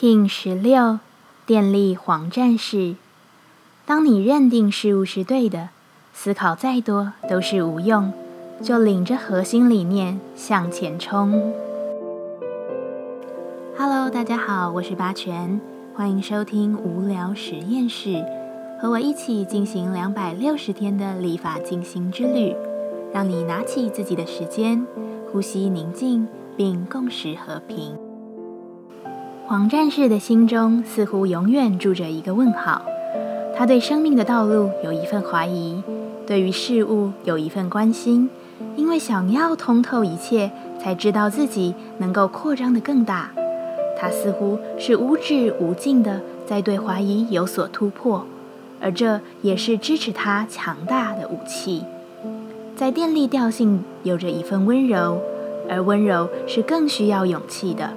King 十六，电力黄战士。当你认定事物是对的，思考再多都是无用，就领着核心理念向前冲。Hello，大家好，我是八全，欢迎收听无聊实验室，和我一起进行两百六十天的立法进行之旅，让你拿起自己的时间，呼吸宁静，并共识和平。黄战士的心中似乎永远住着一个问号。他对生命的道路有一份怀疑，对于事物有一份关心，因为想要通透一切，才知道自己能够扩张的更大。他似乎是无止无尽的在对怀疑有所突破，而这也是支持他强大的武器。在电力调性有着一份温柔，而温柔是更需要勇气的。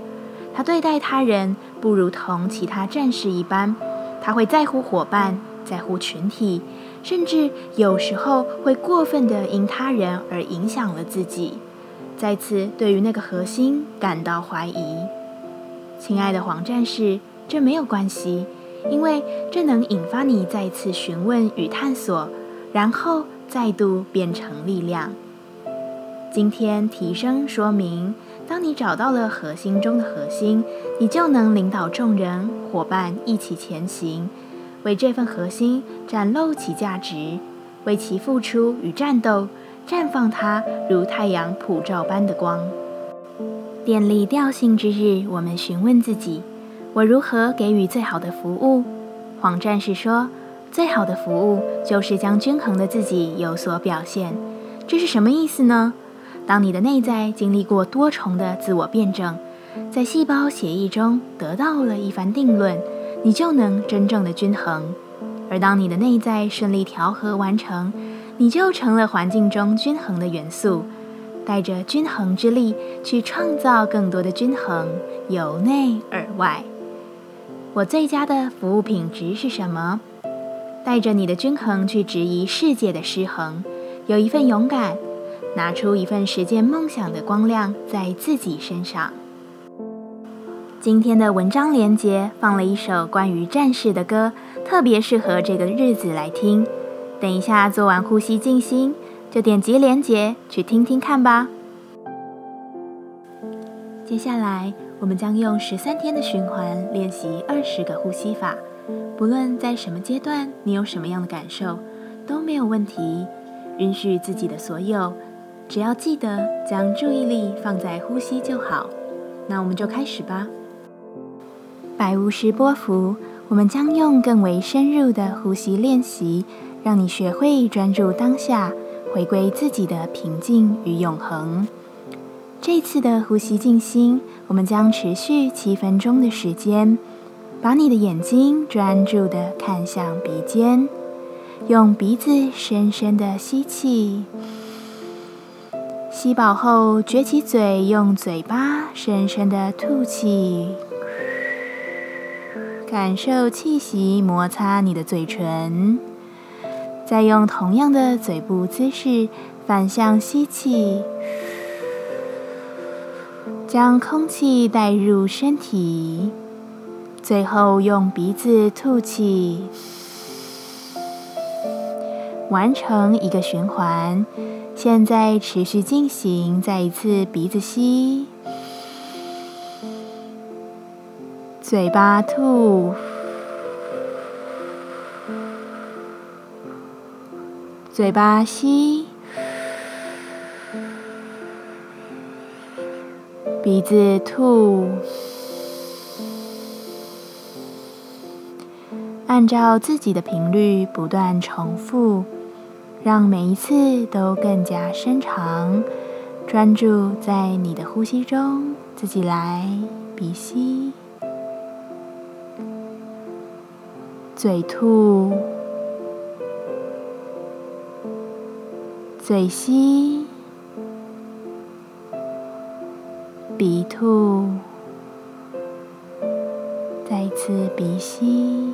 他对待他人不如同其他战士一般，他会在乎伙伴。在乎群体，甚至有时候会过分的因他人而影响了自己，再次对于那个核心感到怀疑。亲爱的黄战士，这没有关系，因为这能引发你再次询问与探索，然后再度变成力量。今天提升说明，当你找到了核心中的核心，你就能领导众人伙伴一起前行。为这份核心展露其价值，为其付出与战斗，绽放它如太阳普照般的光。电力调性之日，我们询问自己：我如何给予最好的服务？黄战士说：最好的服务就是将均衡的自己有所表现。这是什么意思呢？当你的内在经历过多重的自我辩证，在细胞协议中得到了一番定论。你就能真正的均衡，而当你的内在顺利调和完成，你就成了环境中均衡的元素，带着均衡之力去创造更多的均衡，由内而外。我最佳的服务品质是什么？带着你的均衡去质疑世界的失衡，有一份勇敢，拿出一份实践梦想的光亮在自己身上。今天的文章连接放了一首关于战士的歌，特别适合这个日子来听。等一下做完呼吸静心，就点击连接去听听看吧。接下来，我们将用十三天的循环练习二十个呼吸法。不论在什么阶段，你有什么样的感受，都没有问题。允许自己的所有，只要记得将注意力放在呼吸就好。那我们就开始吧。百无时波幅，我们将用更为深入的呼吸练习，让你学会专注当下，回归自己的平静与永恒。这次的呼吸静心，我们将持续七分钟的时间。把你的眼睛专注的看向鼻尖，用鼻子深深的吸气，吸饱后撅起嘴，用嘴巴深深的吐气。感受气息摩擦你的嘴唇，再用同样的嘴部姿势反向吸气，将空气带入身体，最后用鼻子吐气，完成一个循环。现在持续进行，再一次鼻子吸。嘴巴吐，嘴巴吸，鼻子吐，按照自己的频率不断重复，让每一次都更加深长。专注在你的呼吸中，自己来鼻吸。嘴吐，嘴吸，鼻吐，再一次鼻吸。